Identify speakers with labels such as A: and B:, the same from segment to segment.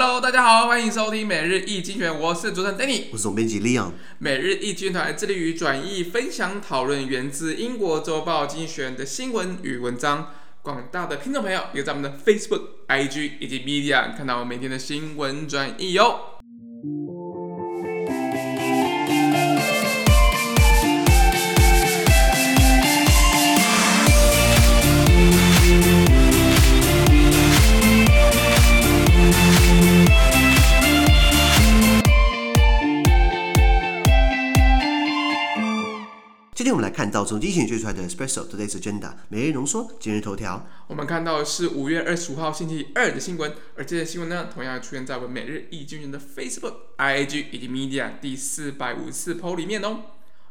A: Hello，大家好，欢迎收听每日易精选，我是主持人 Danny，
B: 我是总编辑 Leon。
A: 每日易精选团致力于转译、分享、讨论源自英国周报精选的新闻与文章。广大的听众朋友，有在我们的 Facebook、IG 以及 Media 看到我每天的新闻转译哟。
B: 今看到从精选最出来的 special Today's Agenda 每日浓缩今日头条。
A: 我们看到的是五月二十五号星期二的新闻，而这些新闻呢，同样出现在我们每日易经人的 Facebook、IG 以及 Media 第四百五十四 po 里面哦。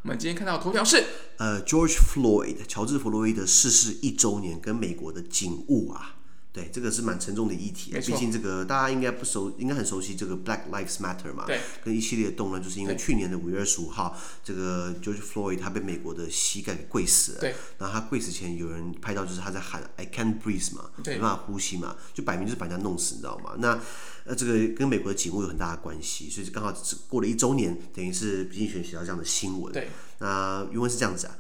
A: 我们今天看到的头条是，
B: 呃，George Floyd 乔治弗洛伊德逝世一周年，跟美国的警务啊。对，这个是蛮沉重的议题。毕竟这个大家应该不熟，应该很熟悉这个 Black Lives Matter 嘛。
A: 对。
B: 跟一系列的动乱，就是因为去年的五月二十五号，这个 George Floyd 他被美国的膝盖给跪死了。
A: 对。
B: 然后他跪死前，有人拍到就是他在喊 I can't breathe 嘛，没办法呼吸嘛，就摆明就是把人家弄死，你知道吗？那呃，这个跟美国的警务有很大的关系，所以刚好过了一周年，等于是精选写到这样的新闻。
A: 对。
B: 那原文是这样子啊。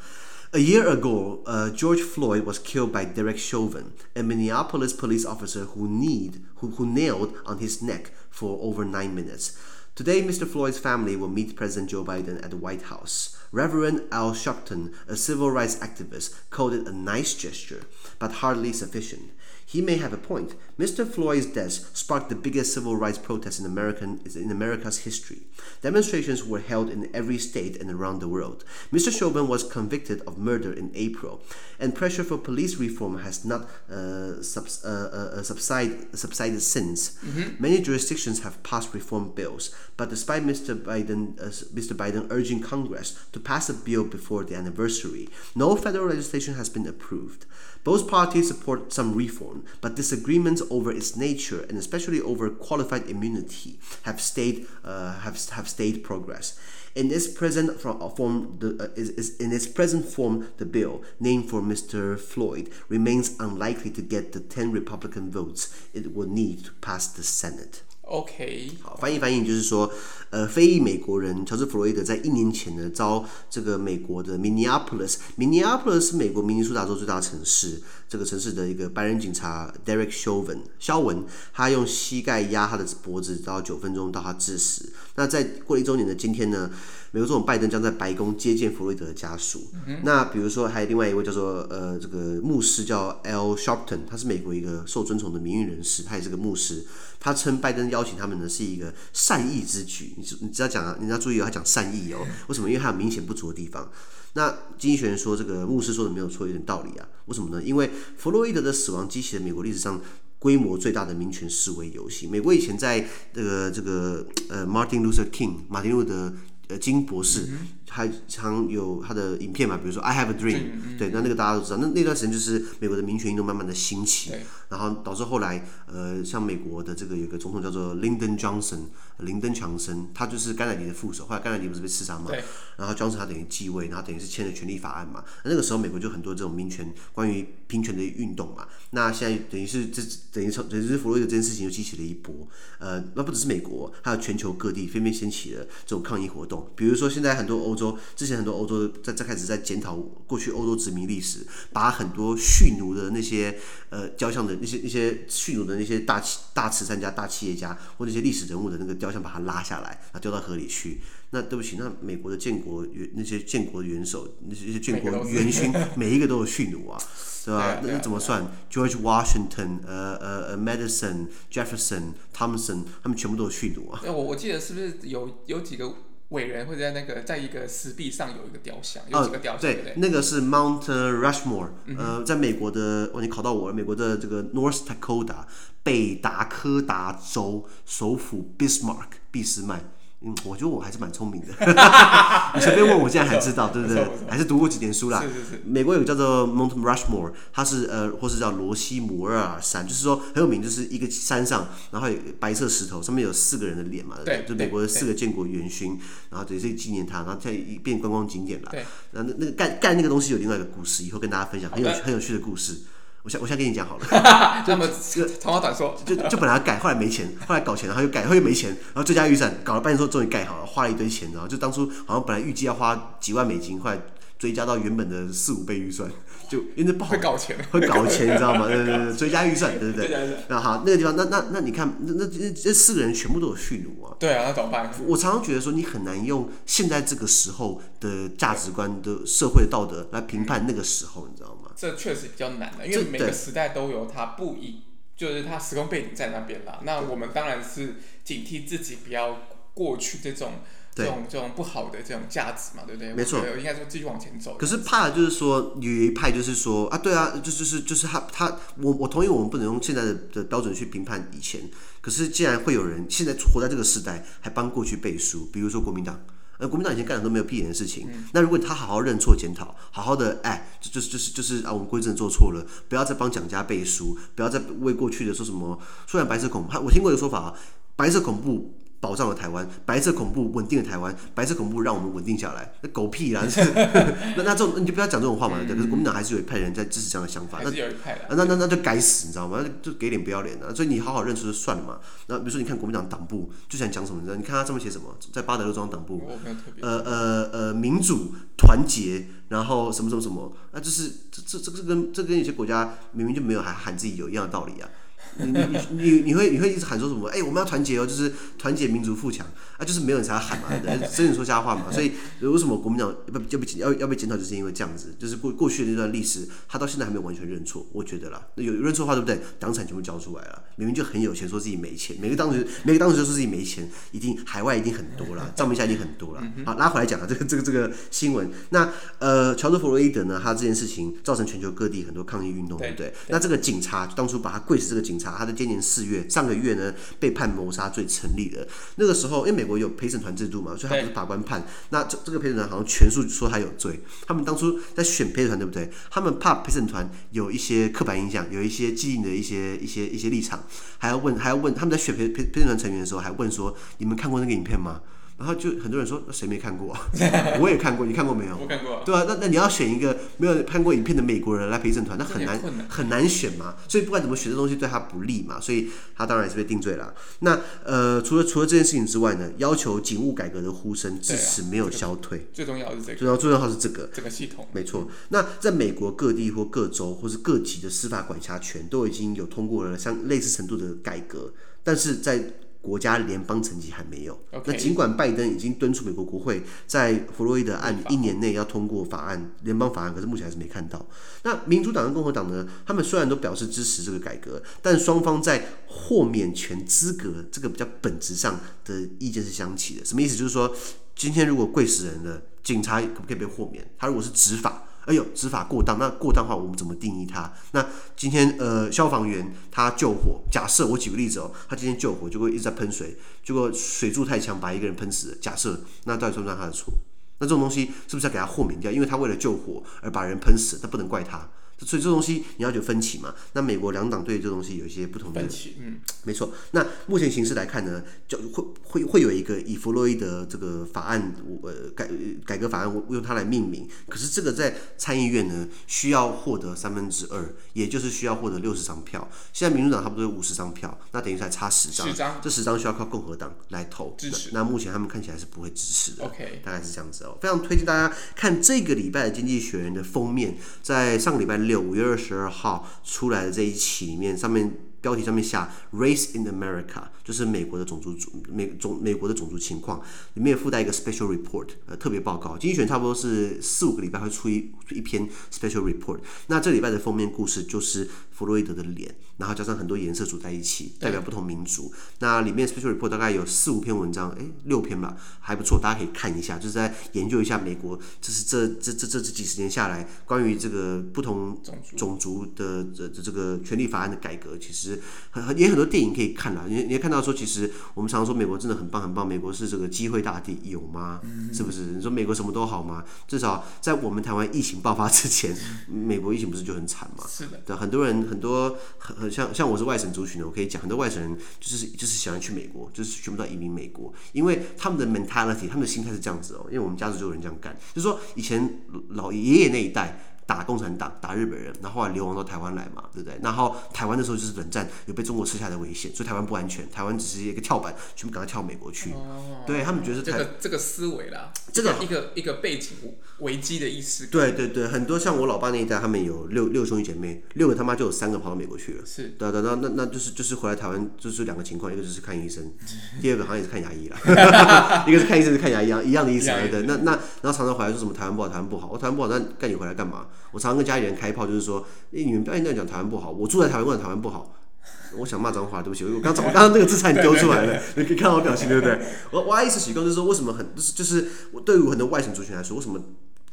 B: A year ago, uh, George Floyd was killed by Derek Chauvin, a Minneapolis police officer who, need, who, who nailed on his neck for over nine minutes. Today, Mr. Floyd's family will meet President Joe Biden at the White House. Reverend Al Sharpton, a civil rights activist, called it a nice gesture, but hardly sufficient. He may have a point. Mr. Floyd's death sparked the biggest civil rights protest in, American, in America's history. Demonstrations were held in every state and around the world. Mr. Chauvin was convicted of murder in April, and pressure for police reform has not uh, subs, uh, uh, subside, subsided since. Mm-hmm. Many jurisdictions have passed reform bills, but despite Mr. Biden, Mr. Biden urging Congress to pass a bill before the anniversary, no federal legislation has been approved. Both parties support some reform, but disagreements over its nature and especially over qualified immunity have stayed uh, have, have stayed progress. In its present form, the, uh, is, is in its present form, the bill named for Mr. Floyd remains unlikely to get the 10 Republican votes it will need to pass the Senate.
A: OK，
B: 好，翻译翻译就是说，呃，非裔美国人乔治·弗洛伊德在一年前呢，遭这个美国的 Minneapolis，Minneapolis 是美国明尼苏达州最大城市，这个城市的一个白人警察 Derek Chauvin 肖文，他用膝盖压他的脖子，到九分钟到他致死。那在过了一周年的今天呢，美国总统拜登将在白宫接见弗洛伊德的家属。嗯、那比如说还有另外一位叫做呃这个牧师叫 Al Sharpton，他是美国一个受尊崇的名誉人士，他也是个牧师，他称拜登邀请他们呢是一个善意之举，你你只要讲啊，你要注意哦，他讲善意哦。为什么？因为他有明显不足的地方。那经济学人说这个牧师说的没有错，有点道理啊。为什么呢？因为弗洛伊德的死亡激起了美国历史上规模最大的民权示威游行。美国以前在这个这个呃，Martin Luther King，马丁路德呃金博士。嗯还常有他的影片嘛，比如说 I Have a Dream，对，那那个大家都知道，那那段时间就是美国的民权运动慢慢的兴起，然后导致后来呃，像美国的这个有个总统叫做 Lyndon Johnson，林登强森，他就是甘乃迪的副手，后来甘乃迪不是被刺杀嘛，然后 Johnson 他等于继位，然后等于是签了权利法案嘛，那个时候美国就很多这种民权关于平权的运动嘛，那现在等于是这等于从等于是弗洛伊德这件事情又激起了一波，呃，那不只是美国，还有全球各地纷纷掀起了这种抗议活动，比如说现在很多欧。说之前很多欧洲在在开始在检讨过去欧洲殖民历史，把很多蓄奴的那些呃雕像的那些那些蓄奴的那些大企大慈善家、大企业家或那些历史人物的那个雕像，把它拉下来，然后丢到河里去。那对不起，那美国的建国元那些建国元首那些建国元勋，每一个都有蓄奴啊，对吧？那那怎么算？George Washington，呃呃呃，Madison、Jefferson、Thompson，他们全部都有蓄奴啊。
A: 那我我记得是不是有有几个？伟人会在那个在一个石壁上有一个雕像，有几个雕像，对？
B: 那个是 Mount Rushmore，呃，在美国的，哦，你考到我了，美国的这个 North Dakota 北达科达州首府 Bismarck 俾斯麦。嗯，我觉得我还是蛮聪明的，你随便问我，现在还知道，对不对？还是读过几年书啦。是是是。美国有个叫做 Mount Rushmore，它是呃，或是叫罗西摩尔山，就是说很有名，就是一个山上，然后有白色石头，上面有四个人的脸嘛，对，就美国的四个建国元勋，然后等于是纪念他，然后再变观光景点了。对。那那个盖盖那个东西有另外一个故事，以后跟大家分享，很有很有趣的故事。我先我先跟你讲好了，
A: 那么长话短说，
B: 就就本来要盖，后来没钱，后来搞钱，然后又盖，后来又没钱，然后最佳预算搞了半天说终于盖好了，花了一堆钱，然后就当初好像本来预计要花几万美金，后来追加到原本的四五倍预算，就因为不好
A: 会搞钱，
B: 会搞钱，你知道吗？对对对，追加预算，对不对？那好，那个地方，那那那你看，那那这这四个人全部都有蓄奴啊。
A: 对啊，那怎么办？
B: 我常常觉得说，你很难用现在这个时候的价值观的社会道德来评判那个时候，你知道吗？
A: 这确实比较难的，因为每个时代都有它不一，就是它时空背景在那边啦。那我们当然是警惕自己不要过去这种。这种这种不好的这种价值嘛，对不对？
B: 没错，
A: 应该说继续往前走。
B: 可是怕的就是说，有一派就是说啊，对啊，就就是就是他他我我同意，我们不能用现在的的标准去评判以前。可是既然会有人现在活在这个时代，还帮过去背书，比如说国民党，呃，国民党以前干的都没有屁眼的事情。嗯、那如果他好好认错检讨，好好的哎，就就是就是就是啊，我们归正做错了，不要再帮蒋家背书，不要再为过去的说什么。虽然白色恐怖，我听过一个说法啊，白色恐怖。保障了台湾，白色恐怖稳定了台湾，白色恐怖让我们稳定下来，那狗屁啦！那那这种你就不要讲这种话嘛，对、嗯。可是国民党还是有一派人在支持这样的想法，那那那那就该死，你知道吗？就给脸不要脸的，所以你好好认输就算了嘛。那比如说你看国民党党部就想讲什么，你知道？你看他上面写什么，在八德路庄党部，呃呃呃，民主团结，然后什么什么什么，那就是这这这个跟这跟有些国家明明就没有还喊自己有一样的道理啊。你你你你会你会一直喊说什么？哎、欸，我们要团结哦，就是团结民族富强啊，就是没有人才要喊嘛，真的说瞎话嘛。所以为什么国民党不就被要要被检讨，就是因为这样子，就是过过去的那段历史，他到现在还没有完全认错。我觉得啦，有认错的话，对不对？党产全部交出来了，明明就很有钱，说自己没钱，每个当时每个当时就说自己没钱，一定海外一定很多了，账面下一定很多了。好，拉回来讲啊，这个这个这个新闻，那呃，乔治弗洛伊德呢，他这件事情造成全球各地很多抗议运动，对不对？那这个警察当初把他跪死，这个警察。他在今年四月，上个月呢，被判谋杀罪成立了。那个时候，因为美国有陪审团制度嘛，所以他不是法官判。那这这个陪审团好像全数说他有罪。他们当初在选陪审团，对不对？他们怕陪审团有一些刻板印象，有一些既定的一些一些一些立场，还要问还要问他们在选陪陪陪审团成员的时候，还问说：你们看过那个影片吗？然后就很多人说，谁没看过啊？我也看过，你看过没有？
A: 我看过。
B: 对啊，那那你要选一个没有看过影片的美国人来陪审团，那很难很难选嘛。所以不管怎么选，这东西对他不利嘛，所以他当然也是被定罪了。那呃，除了除了这件事情之外呢，要求警务改革的呼声至此没有消退。
A: 最重要是这个。
B: 最重要最重要是这个
A: 这个系统。
B: 没错。那在美国各地或各州或是各级的司法管辖权都已经有通过了像类似程度的改革，但是在国家联邦层级还没有。那尽管拜登已经敦促美国国会在弗洛伊德案一年内要通过法案，联邦法案，可是目前还是没看到。那民主党跟共和党呢？他们虽然都表示支持这个改革，但双方在豁免权资格这个比较本质上的意见是相齐的。什么意思？就是说，今天如果跪死人了，警察可不可以被豁免？他如果是执法？哎呦，执法过当，那过当的话，我们怎么定义它？那今天呃，消防员他救火，假设我举个例子哦，他今天救火，结果一直在喷水，结果水柱太强，把一个人喷死了。假设，那到底算不算他的错？那这种东西是不是要给他豁免掉？因为他为了救火而把人喷死，那不能怪他。所以这东西你要有分歧嘛？那美国两党对这东西有一些不同的
A: 分歧，嗯，
B: 没错。那目前形势来看呢，就会会会有一个以弗洛伊德这个法案，呃改改革法案，我用它来命名。可是这个在参议院呢，需要获得三分之二，也就是需要获得六十张票。现在民主党差不多有五十张票，那等于才差十张，这十张需要靠共和党来投支持那。那目前他们看起来是不会支持的
A: ，OK，
B: 大概是这样子哦。非常推荐大家看这个礼拜的《经济学人》的封面，在上个礼拜。六五月二十二号出来的这一期里面，上面标题上面下 “Race in America”，就是美国的种族美种美国的种族情况，里面附带一个 special report，呃，特别报告。经济学差不多是四五个礼拜会出一一篇 special report。那这礼拜的封面故事就是弗洛伊德的脸，然后加上很多颜色组在一起，代表不同民族。那里面 special report 大概有四五篇文章，哎，六篇吧，还不错，大家可以看一下，就是在研究一下美国，这是这这这这这几十年下来关于这个不同种族的这这这个权利法案的改革，其实很很也很多电影可以看啦。你你也看到说，其实我们常常说美国真的很棒很棒，美国是这个机会大地，有吗？是不是？你说美国什么都好吗？至少在我们台湾疫情爆发之前，美国疫情不是就很惨吗？
A: 是的，
B: 对很多人很多很很像像我是外省族群的，我可以讲很多外省人就是就是喜欢去美国，就是全部都移民美国，因为他们的 mentality，他们的心态是这样子哦。因为我们家族就有人这样干，就是说以前老爷爷那一代。打共产党、打日本人，然后后来流亡到台湾来嘛，对不对？然后台湾那时候就是冷战，有被中国吃下的危险，所以台湾不安全，台湾只是一个跳板，全部赶快跳美国去。
A: 哦、
B: 对他们觉得
A: 这个这个思维啦，
B: 这个
A: 一个一个背景危机的意思。
B: 对对对，很多像我老爸那一代，他们有六六兄弟姐妹，六个他妈就有三个跑到美国去了。
A: 是，
B: 对对，那那那就是就是回来台湾就是两个情况，一个就是看医生，第二个好像也是看牙医啦，一个是看医生是看牙医，一样的意思。对，那那然后常常回来说什么台湾不好，台湾不好，我台湾不好，那带你回来干嘛？我常常跟家里人开炮，就是说，欸、你们不要这样讲台湾不好，我住在台湾，台湾不好？我想骂脏话，对不起，我刚我刚刚那个字差点丢出来了，你可以看到我表情，对不对？我我一直习惯就是说，为什么很就是就是我对于很多外省族群来说，为什么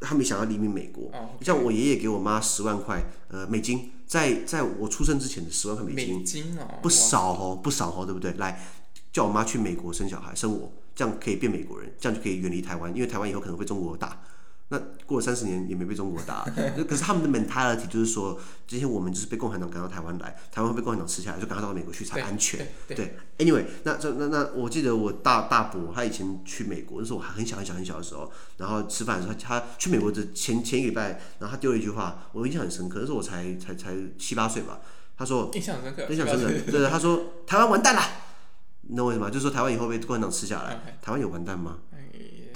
B: 他们想要移民美国？你像我爷爷给我妈十万块呃美金，在在我出生之前的十万块美金，
A: 美金哦，
B: 不少哦，不少哦，对不对？来叫我妈去美国生小孩，生我，这样可以变美国人，这样就可以远离台湾，因为台湾以后可能会被中国打。那过了三十年也没被中国打，可是他们的 mentality 就是说，今天我们就是被共产党赶到台湾来，台湾会被共产党吃下来，就赶快到美国去才安全。对，，anyway，那这那那我记得我大大伯他以前去美国，那时候我还很小很小很小的时候，然后吃饭的时候他，他去美国的前前一个礼拜，然后他丢了一句话，我印象很深刻，那时候我才才才七八岁吧，他说
A: 印象深刻，
B: 印象深刻，对对，他说台湾完蛋了，你知道为什么？就是说台湾以后被共产党吃下来台湾有完蛋吗？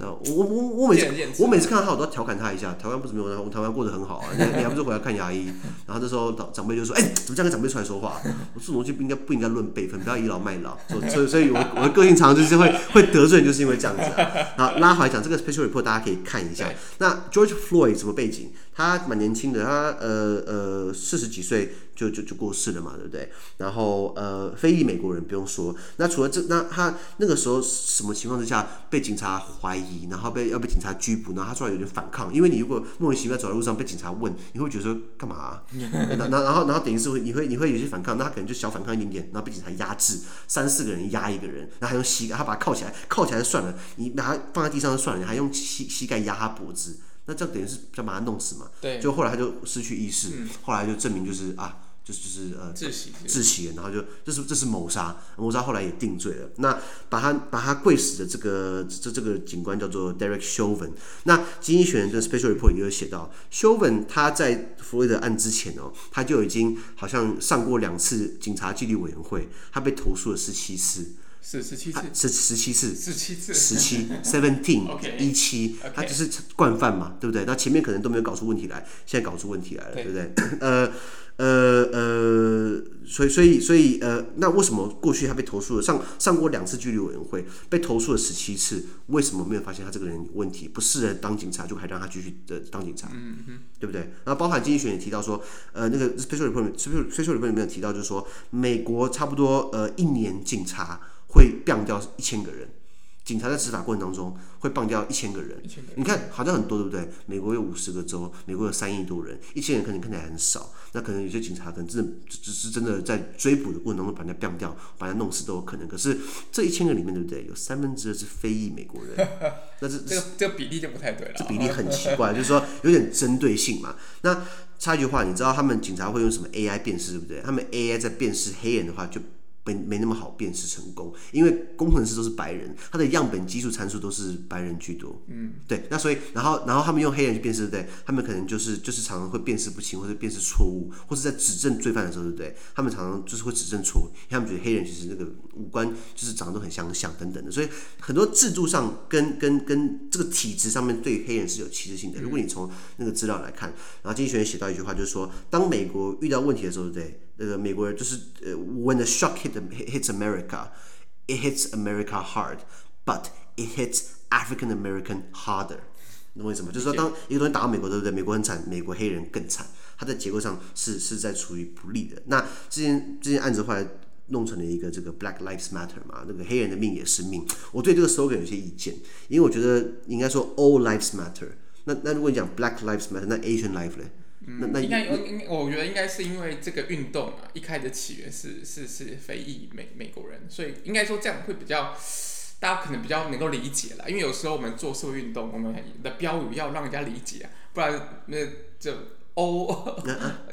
B: 我我我我每次我每次看到他，我都要调侃他一下。台湾不怎么样，我们台湾过得很好啊。你你还不是回来看牙医？然后这时候长长辈就说：“哎、欸，怎么这样跟长辈出来说话？” 我这种东西不应该不应该论辈分，不要倚老卖老。所以所以，我我的个性常常就是会会得罪，就是因为这样子啊。好，拉回来讲这个 special report，大家可以看一下。那 George Floyd 什么背景？他蛮年轻的，他呃呃四十几岁就就就过世了嘛，对不对？然后呃非裔美国人不用说，那除了这，那他那个时候什么情况之下被警察怀疑，然后被要被警察拘捕，然后他突然有点反抗，因为你如果莫名其妙走在路上被警察问，你会觉得说干嘛啊？然后然后然后等于是会你会你会有些反抗，那他可能就小反抗一点点，然后被警察压制，三四个人压一个人，然后还用膝盖，他把他铐起来，铐起来就算了，你把他放在地上就算了，你还用膝膝盖压他脖子。那这样等于是想把他弄死嘛？对。就后来他就失去意识，嗯、后来就证明就是啊，就是就是呃窒息窒息，然后就这是这是谋杀，谋杀后来也定罪了。那把他把他跪死的这个这这个警官叫做 Derek Chauvin。那经济学人的 Special Report 也有写到，Chauvin 他在弗洛伊德案之前哦，他就已经好像上过两次警察纪律委员会，他被投诉了十七次。
A: 是十七次，
B: 十十七次，
A: 十七次，
B: 十七，seventeen，一七，他就是惯犯嘛，对不对？那前面可能都没有搞出问题来，现在搞出问题来了，对，对不对？呃，呃，呃，所以，所以，所以，呃，那为什么过去他被投诉了，上上过两次纪律委员会，被投诉了十七次，为什么没有发现他这个人有问题，不适合当警察，就还让他继续的当警察？嗯嗯，对不对？然后包含经济学也提到说，呃，那个 special report，special special report 里面有提到，就是说美国差不多呃一年警察。会毙掉一千个人，警察在执法过程当中会棒掉一千个人。你看好像很多，对不对？美国有五十个州，美国有三亿多人，一千人可能看起来很少。那可能有些警察可能真的只是真的在追捕的过程当中把人家棒掉，把人家弄死都有可能。可是这一千个里面，对不对？有三分之二是非裔美国人，那这
A: 这个这个比例就不太对了。
B: 这比例很奇怪，就是说有点针对性嘛。那插一句话，你知道他们警察会用什么 AI 辨识，对不对？他们 AI 在辨识黑人的话就。没没那么好辨识成功，因为工程师都是白人，他的样本基数参数都是白人居多。嗯，对，那所以然后然后他们用黑人去辨识，对不对？他们可能就是就是常常会辨识不清，或者辨识错误，或者在指证罪犯的时候，对不对？他们常常就是会指证错误，因为他们觉得黑人其实那个五官就是长得都很相像等等的，所以很多制度上跟跟跟这个体制上面对黑人是有歧视性的。如果你从那个资料来看，然后经济学人写到一句话，就是说，当美国遇到问题的时候，对不对？那个美国人就是呃，When the shock hit hits America, it hits America hard, but it hits African American harder。懂我意思吗？就是说，当一个东西打到美国，对不对？美国很惨，美国黑人更惨。它在结构上是是在处于不利的。那这件这件案子后来弄成了一个这个 Black Lives Matter 嘛，那个黑人的命也是命。我对这个 slogan 有些意见，因为我觉得应该说 All Lives Matter。那那如果你讲 Black Lives Matter，那 Asian Life 呢？
A: 嗯，应该应我觉得应该是因为这个运动啊，一开始起源是是是非裔美美国人，所以应该说这样会比较大家可能比较能够理解啦。因为有时候我们做社会运动，我们的标语要让人家理解啊，不然那这 欧，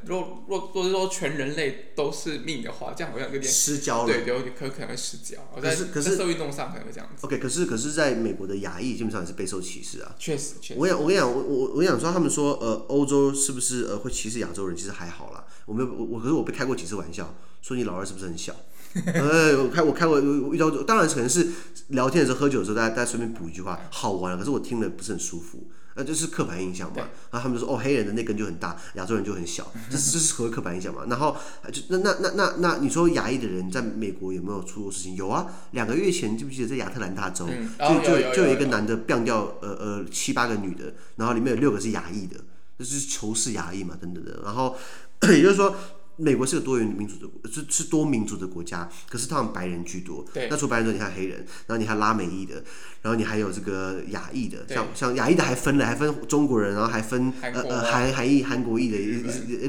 A: 若若若是说全人类都是命的话，这样好像有点
B: 失焦了。
A: 对，有点可可能会失焦。
B: 可是可是
A: 社会运动上可能会这样子。
B: OK，可是可是在美国的亚裔基本上也是备受歧视啊。
A: 确实确实。
B: 我想我跟你讲，我我我想说，他们说呃欧洲是不是呃会歧视亚洲人？其实还好啦。我没有我我可是我被开过几次玩笑，说你老二是不是很小？呃，我开我开过遇到，当然可能是聊天的时候喝酒的时候，大家大家随便补一句话，好玩。可是我听了不是很舒服。那就是刻板印象嘛，然后他们就说哦，黑人的那根就很大，亚洲人就很小，这是这是所谓刻板印象嘛。然后就那那那那那你说亚裔的人在美国有没有出过事情？有啊，两个月前记不记得在亚特兰大州，
A: 嗯、
B: 就就就
A: 有
B: 一个男的干掉呃呃七八个女的，然后里面有六个是亚裔的，这是仇视亚裔嘛等等的。然后 也就是说。美国是个多元民主的国，是是多民族的国家，可是他们白人居多。
A: 对。
B: 那除白人之外，你看黑人，然后你还拉美裔的，然后你还有这个亚裔的，像像亚裔的还分了，还分中国人，然后还分呃呃韩韩裔、韩国裔的日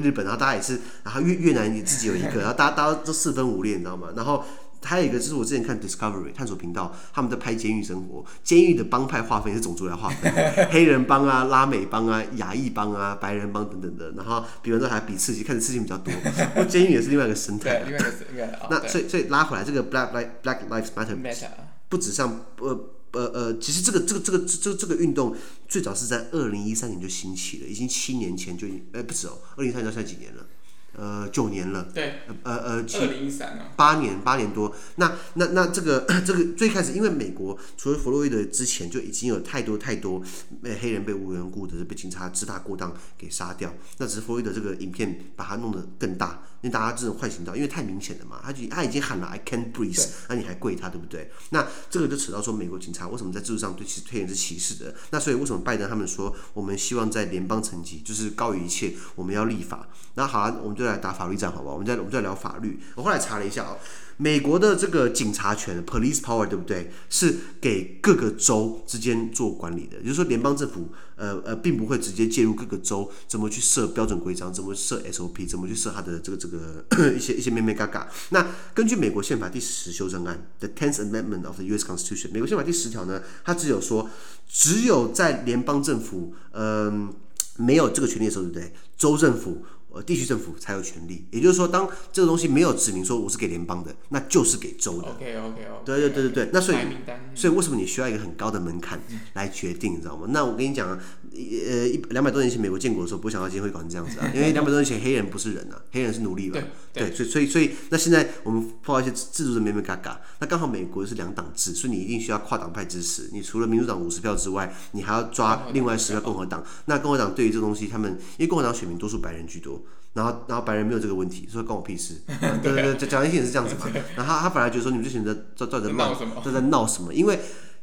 B: 日本，然后大家也是，然后越越南也自己有一个，然后大家大家都四分五裂，你知道吗？然后。还有一个就是我之前看 Discovery 探索频道，他们在拍监狱生活，监狱的帮派划分是种族来划分，黑人帮啊、拉美帮啊、亚裔帮啊、白人帮等等的。然后比如说还比刺激，看的刺激比较多。不过监狱也是另外一个生态。
A: 另外一个另外一个。
B: 那所以所以拉回来这个 Black Lives Black Lives Matter，不止像呃呃呃，其实这个这个这个这个这个运动最早是在二零一三年就兴起了，已经七年前就哎不止哦，二零一三年到现在几年了？呃，九年了。
A: 对。
B: 呃呃，七。
A: 二零一三啊。
B: 八年，八年多。那那那这个这个最开始，因为美国除了弗洛伊德之前，就已经有太多太多黑人被无缘故的被警察自大过当给杀掉。那只是弗洛伊德这个影片把它弄得更大，因为大家这种坏行道，因为太明显了嘛，他就他已经喊了 I can't breathe，那你还跪他，对不对？那这个就扯到说，美国警察为什么在制度上对其实黑人是歧视的？那所以为什么拜登他们说，我们希望在联邦层级就是高于一切，我们要立法。那好啊，我们就来打法律战，好不好？我们再我们再聊法律。我后来查了一下啊，美国的这个警察权 （police power） 对不对？是给各个州之间做管理的，也就是说，联邦政府呃呃，并不会直接介入各个州怎么去设标准规章，怎么设 SOP，怎么去设它的这个这个 一些一些咩咩嘎嘎。那根据美国宪法第十修正案 （The Tenth Amendment of the U.S. Constitution），美国宪法第十条呢，它只有说，只有在联邦政府嗯、没有这个权利的时候，对不对？州政府。呃，地区政府才有权利，也就是说，当这个东西没有指明说我是给联邦的，那就是给州的。
A: OK OK OK。
B: 对对对对对，那所以所以为什么你需要一个很高的门槛来决定，你知道吗？那我跟你讲，呃，一两百多年前美国建国的时候，不想到今天会搞成这样子啊，因为两百多年前黑人不是人啊，黑人是奴隶吧？对，所以所以所以那现在我们碰到一些制度的眉眉角角，那刚好美国是两党制，所以你一定需要跨党派支持。你除了民主党五十票之外，你还要抓另外十个共和党。那共和党对于这东西，他们因为共和党选民多数白人居多。然后，然后白人没有这个问题，所以关我屁事。对对对，讲一些也是这样子嘛。然后他他本来觉得说，你们这群人在在在闹什么？在在闹什么？因为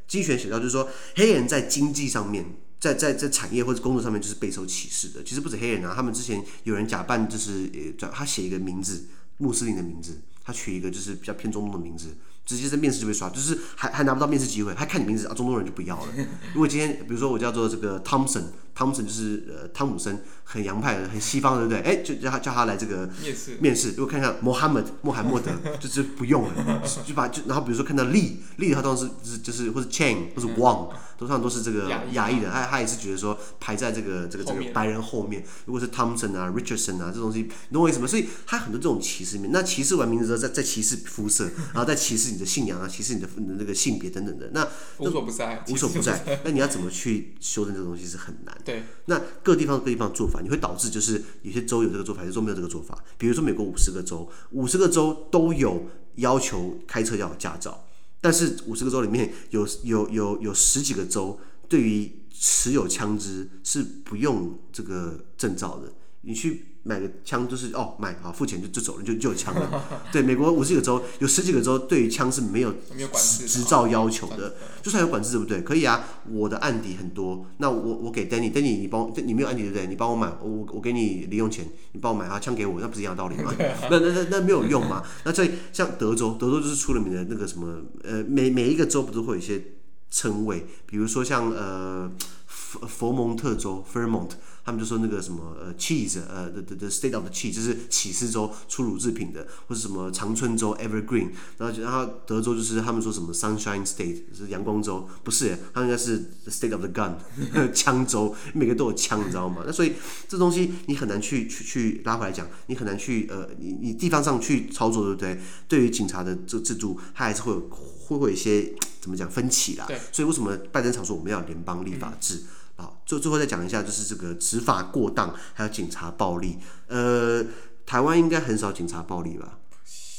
B: 经济学写到就是说，黑人在经济上面，在在在产业或者工作上面就是备受歧视的。其实不止黑人啊，他们之前有人假扮就是呃，他写一个名字，穆斯林的名字，他取一个就是比较偏中东的名字，直接在面试就被刷，就是还还拿不到面试机会，他看你名字啊，中东人就不要了。如果今天比如说我叫做这个 Thompson。汤姆森就是呃汤姆森，很洋派的，很西方的，对不对？哎，就叫他叫他来这个面试。面试，如果看一下穆罕默德，穆罕默德就是不用了，就把就然后比如说看到利利的话，当时是就是或者 Chang 或者 Wang，通常都是这个亚裔的，他他也是觉得说排在这个这个这个白人后面。如果是 Thompson 啊 Richardson 啊这东西，你懂我意思吗？所以他很多这种歧视面，那歧视完名字之后，再再歧视肤色，然后再歧视你的信仰啊，歧视你的那个性别等等的，那
A: 无所不在，
B: 无所不在。那你要怎么去修正这个东西是很难。
A: 对，
B: 那各地方各地方做法，你会导致就是有些州有这个做法，有些州没有这个做法。比如说美国五十个州，五十个州都有要求开车要有驾照，但是五十个州里面有有有有十几个州对于持有枪支是不用这个证照的，你去。买个枪就是哦，买好付钱就就走了，就就有枪了。对，美国五十几个州有十几个州对于枪是没有执照要求的，就算有管制对不对？可以啊，我的案底很多，那我我给 Danny，Danny 你帮我，你没有案底对不对？你帮我买，我我给你零用钱，你帮我买啊，枪给我，那不是一样的道理吗？那那那那没有用嘛？那所以像德州，德州就是出了名的那个什么呃，每每一个州不都会有一些称谓，比如说像呃。佛佛蒙特州 （Vermont），他们就说那个什么呃 cheese，呃 the the state of the cheese，就是起司州出乳制品的，或者什么长春州 （Evergreen），然后然后德州就是他们说什么 Sunshine State，是阳光州，不是，他们应该是 the state of the gun，枪州，每个都有枪，你知道吗？那所以这东西你很难去去去拉回来讲，你很难去呃你你地方上去操作，对不对？对于警察的这制度，它还是会有会会有一些怎么讲分歧啦。
A: 对，
B: 所以为什么拜登常说我们要联邦立法制？嗯好，最最后再讲一下，就是这个执法过当，还有警察暴力。呃，台湾应该很少警察暴力吧？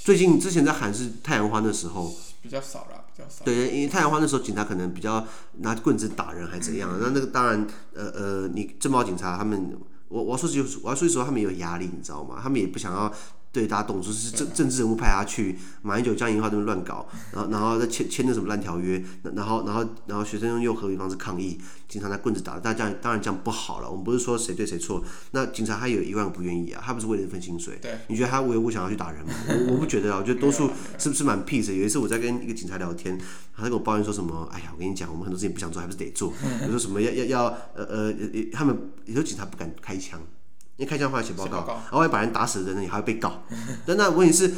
B: 最近之前在喊是太阳花的时候，
A: 比较少了，比较少。
B: 对，因为太阳花的时候，警察可能比较拿棍子打人，还怎样？那、嗯、那个当然，呃呃，你正保警察他们，我我要说句，我要说句实话，他们有压力，你知道吗？他们也不想要。对，大家懂，就是政政治人物派他去，马英九、江宜樺这边乱搞，然后然后再签签那什么烂条约，然后然后然后学生用和平方式抗议，警察拿棍子打，大家当然这样不好了。我们不是说谁对谁错，那警察他有一万个不愿意啊，他不是为了一份薪水。
A: 对，
B: 你觉得他无缘无故想要去打人吗？我我不觉得啊，我觉得多数是不是蛮 peace 的。有一次我在跟一个警察聊天，他跟我抱怨说什么，哎呀，我跟你讲，我们很多事情不想做，还不是得做。比如说什么要要要呃呃，他们有时候警察不敢开枪。因为开枪话写报告，然后还把人打死的人，你还会被告。但那问题是，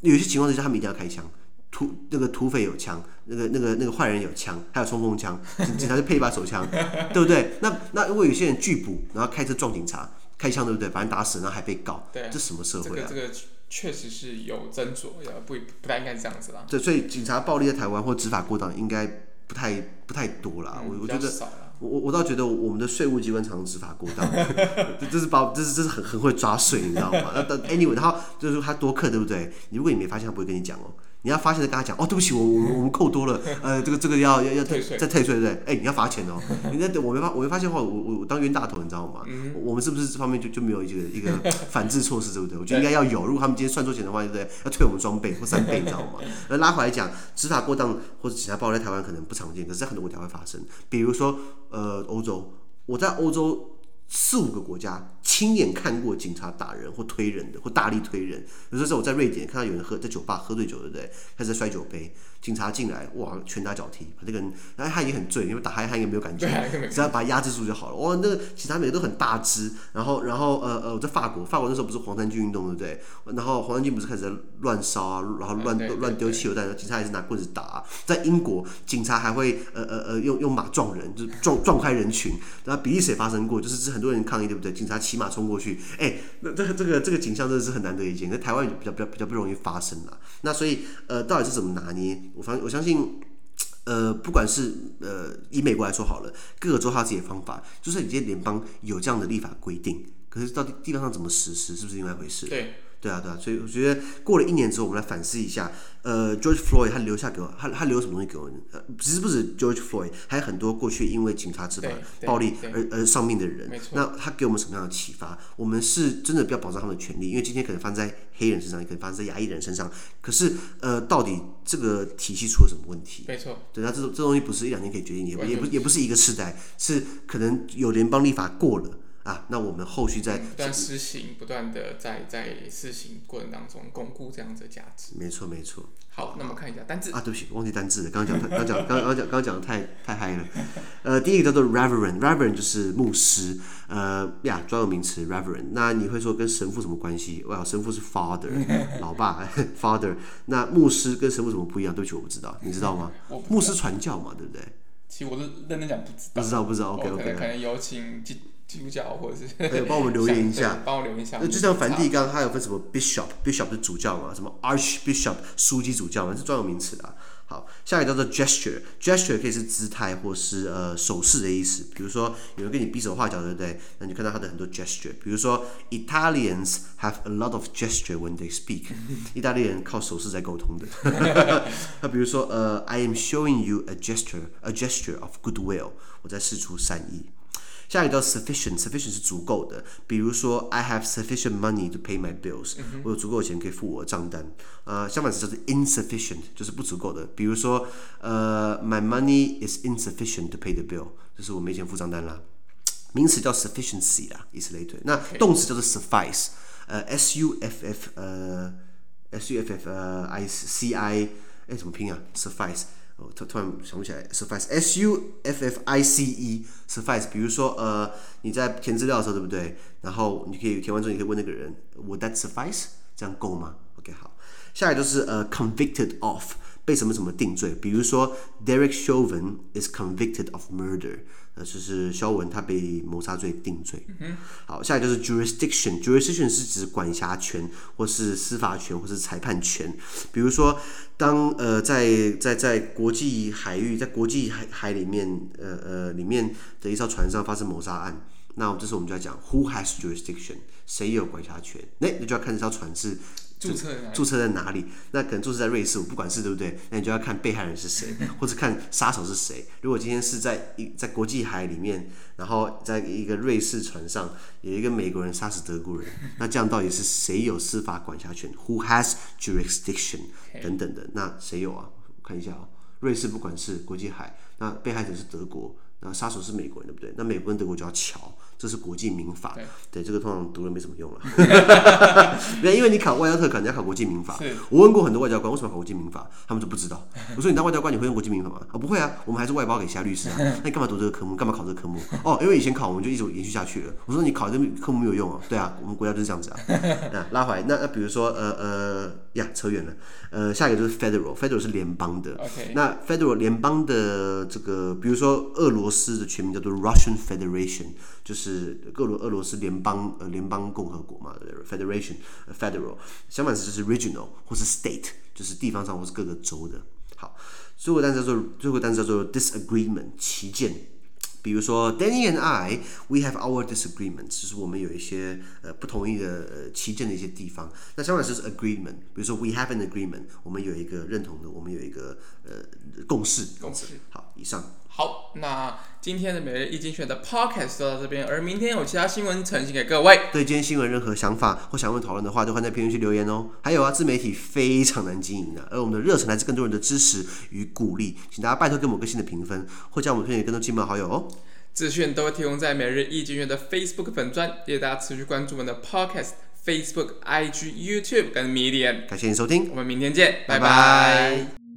B: 有些情况之下他们一定要开枪，土那个土匪有枪，那个那个那个坏人有枪，还有冲锋枪，警 察就配一把手枪，对不对？那那如果有些人拒捕，然后开车撞警察，开枪对不对？把人打死，然后还被告，对，这什么社会啊？
A: 这个这个确实是有斟酌，不不太应该是这样子啦。
B: 对，所以警察暴力在台湾或执法过当，应该不太不太多啦。我、嗯、我觉得。我我倒觉得我们的税务机关常常执法过当，这是把这是这是很很会抓税，你知道吗？那 anyway，他就是说他多课，对不对？如果你没发现，他不会跟你讲哦。你要发现再跟他讲哦，对不起，我我我们扣多了，呃，这个这个要要要退，再退税，对不对？哎，你要罚钱哦。你那我没发我没发现的话，我我我当冤大头，你知道吗？嗯、我们是不是这方面就就没有一个一个反制措施，对不对？我觉得应该要有。如果他们今天算错钱的话，对不对？要退我们双倍或三倍，你知道吗？那拉回来讲，执法过当或者其他暴力在台湾可能不常见，可是在很多国家会发生。比如说呃，欧洲，我在欧洲。四五个国家亲眼看过警察打人或推人的，或大力推人。有时候我在瑞典看到有人喝在酒吧喝醉酒，对不对？他在摔酒杯，警察进来，哇，拳打脚踢，把这个人，哎，他也很醉，因为打他他应该没有感觉，只要把他压制住就好了。哇，那个警察每个都很大只，然后然后呃呃，我在法国，法国那时候不是黄衫军运动，对不对？然后黄衫军不是开始在乱烧啊，然后乱乱丢汽油弹，警察还是拿棍子打啊。在英国，警察还会呃呃呃用用马撞人，就是撞撞开人群。然后比利时也发生过，就是这。很多人抗议，对不对？警察骑马冲过去，哎、欸，那这个这个这个景象真的是很难得一见，在台湾比较比较比较不容易发生了。那所以，呃，到底是怎么拿捏？我相我相信，呃，不管是呃以美国来说好了，各个州它自己的方法，就是你这些联邦有这样的立法规定，可是到底地方上怎么实施，是不是另外一回事？
A: 对。
B: 对啊，对啊，所以我觉得过了一年之后，我们来反思一下，呃，George Floyd 他留下给我，他他留什么东西给我？呃，其实不止 George Floyd，还有很多过去因为警察执法暴力而而丧命的人。那他给我们什么样的启发？我们是真的不要保障他们的权利，因为今天可能发生在黑人身上，也可能发生在亚裔人身上。可是，呃，到底这个体系出了什么问题？
A: 没错。
B: 对，那这这东西不是一两年可以决定，也不也不也不是一个世代，是可能有联邦立法过了。啊，那我们后续在
A: 不断施行，不断的在在施行过程当中巩固这样子的价值。
B: 没错，没错。
A: 好，那么看一下单字
B: 啊，对不起，忘记单字了。刚刚讲，刚讲，刚刚讲，刚刚讲的太太嗨了。呃，第一个叫做 Reverend，Reverend 就是牧师。呃呀，专有名词 Reverend。那你会说跟神父什么关系？哇，神父是 Father，老爸 Father。那牧师跟神父什么不一样？对不起，我不知道，你知道吗？牧师传教嘛，对不对？
A: 其实我是认真讲不知道，
B: 不知道，不知道。OK，OK，
A: 可能有请。基督教或者是，
B: 帮我们留言一下，
A: 帮我留言一下。
B: 那就像梵蒂冈，它有分什么 bishop，bishop 是主教嘛，什么 archbishop 书记主教嘛，是专有名词的。好，下一个叫做 gesture，gesture 可以是姿态或是呃手势的意思。比如说有人跟你比手画脚，对不对？那你看到他的很多 gesture。比如说 Italians have a lot of gesture when they speak，意大利人靠手势在沟通的。那比如说呃，I am showing you a gesture，a gesture of goodwill，我在示出善意。下一个叫 sufficient，sufficient 是足够的。比如说，I have sufficient money to pay my bills，、嗯、我有足够的钱可以付我的账单。呃，相反词叫做 insufficient，就是不足够的。比如说，呃，my money is insufficient to pay the bill，就是我没钱付账单啦。名词叫 sufficiency 啦，以此类推。那动词叫做 suffice，呃，s u f f，呃，s u f f，呃，i c i，哎，怎么拼啊？suffice。我突突然想不起来，suffice，s u f f i c e，suffice。比如说，呃，你在填资料的时候，对不对？然后你可以填完之后，你可以问那个人，Would that suffice？这样够吗？OK，好。下一个就是呃，convicted of，被什么什么定罪。比如说，Derek Chauvin is convicted of murder。呃，就是肖文他被谋杀罪定罪。嗯、好，下一个就是 jurisdiction。jurisdiction 是指管辖权，或是司法权，或是裁判权。比如说，当呃在在在国际海域，在国际海海里面，呃呃里面的一艘船上发生谋杀案，那这时候我们就要讲 who has jurisdiction，谁有管辖权？那那就要看这艘船是。注册注册在哪里？那可能注册在瑞士，我不管是对不对？那你就要看被害人是谁，或者看杀手是谁。如果今天是在一在国际海里面，然后在一个瑞士船上有一个美国人杀死德国人，那这样到底是谁有司法管辖权？Who has jurisdiction？等等的，那谁有啊？我看一下啊，瑞士不管是国际海，那被害者是德国，那杀手是美国人，对不对？那美国跟德国就要乔。这是国际民法，对，对这个通常读了没什么用了。对，因为你考外交特考，你要考国际民法。我问过很多外交官，为什么考国际民法？他们说不知道。我说你当外交官，你会用国际民法吗？啊、哦，不会啊，我们还是外包给其他律师啊。那 你干嘛读这个科目？干嘛考这个科目？哦，因为以前考我们就一直延续下去了。我说你考这个科目没有用啊。对啊，我们国家就是这样子啊。啊，拉回来，那那比如说呃呃呀，扯远了。呃，下一个就是 federal，federal 是联邦的。那 federal 联邦的这个，比如说俄罗斯的全名叫做 Russian Federation，就是各罗俄罗斯联邦呃联邦共和国嘛，Federation federal。相反词就是 regional 或是 state，就是地方上或是各个州的。好，最后单词叫做最后单词叫做 disagreement，旗舰。比如说，Danny and I，we have our disagreements，就是我们有一些呃不同意的呃旗舰的一些地方。那相反就是 agreement，比如说 we have an agreement，我们有一个认同的，我们有一个呃共识。共识。好，以上。
A: 好，那今天的每日一经济学人的 podcast 就到这边，而明天有其他新闻呈现给各位。
B: 对今天新闻任何想法或想问讨论的话，都欢迎在评论区留言哦。还有啊，自媒体非常难经营的，而我们的热忱来自更多人的支持与鼓励，请大家拜托给我们个新的评分，或将我们推荐给更多亲朋好友哦。
A: 资讯都会提供在每日易经济学人的 Facebook 粉专，谢谢大家持续关注我们的 podcast、Facebook、IG、YouTube 跟 Medium。
B: 感谢你收听，
A: 我们明天见，拜拜。
B: 拜拜。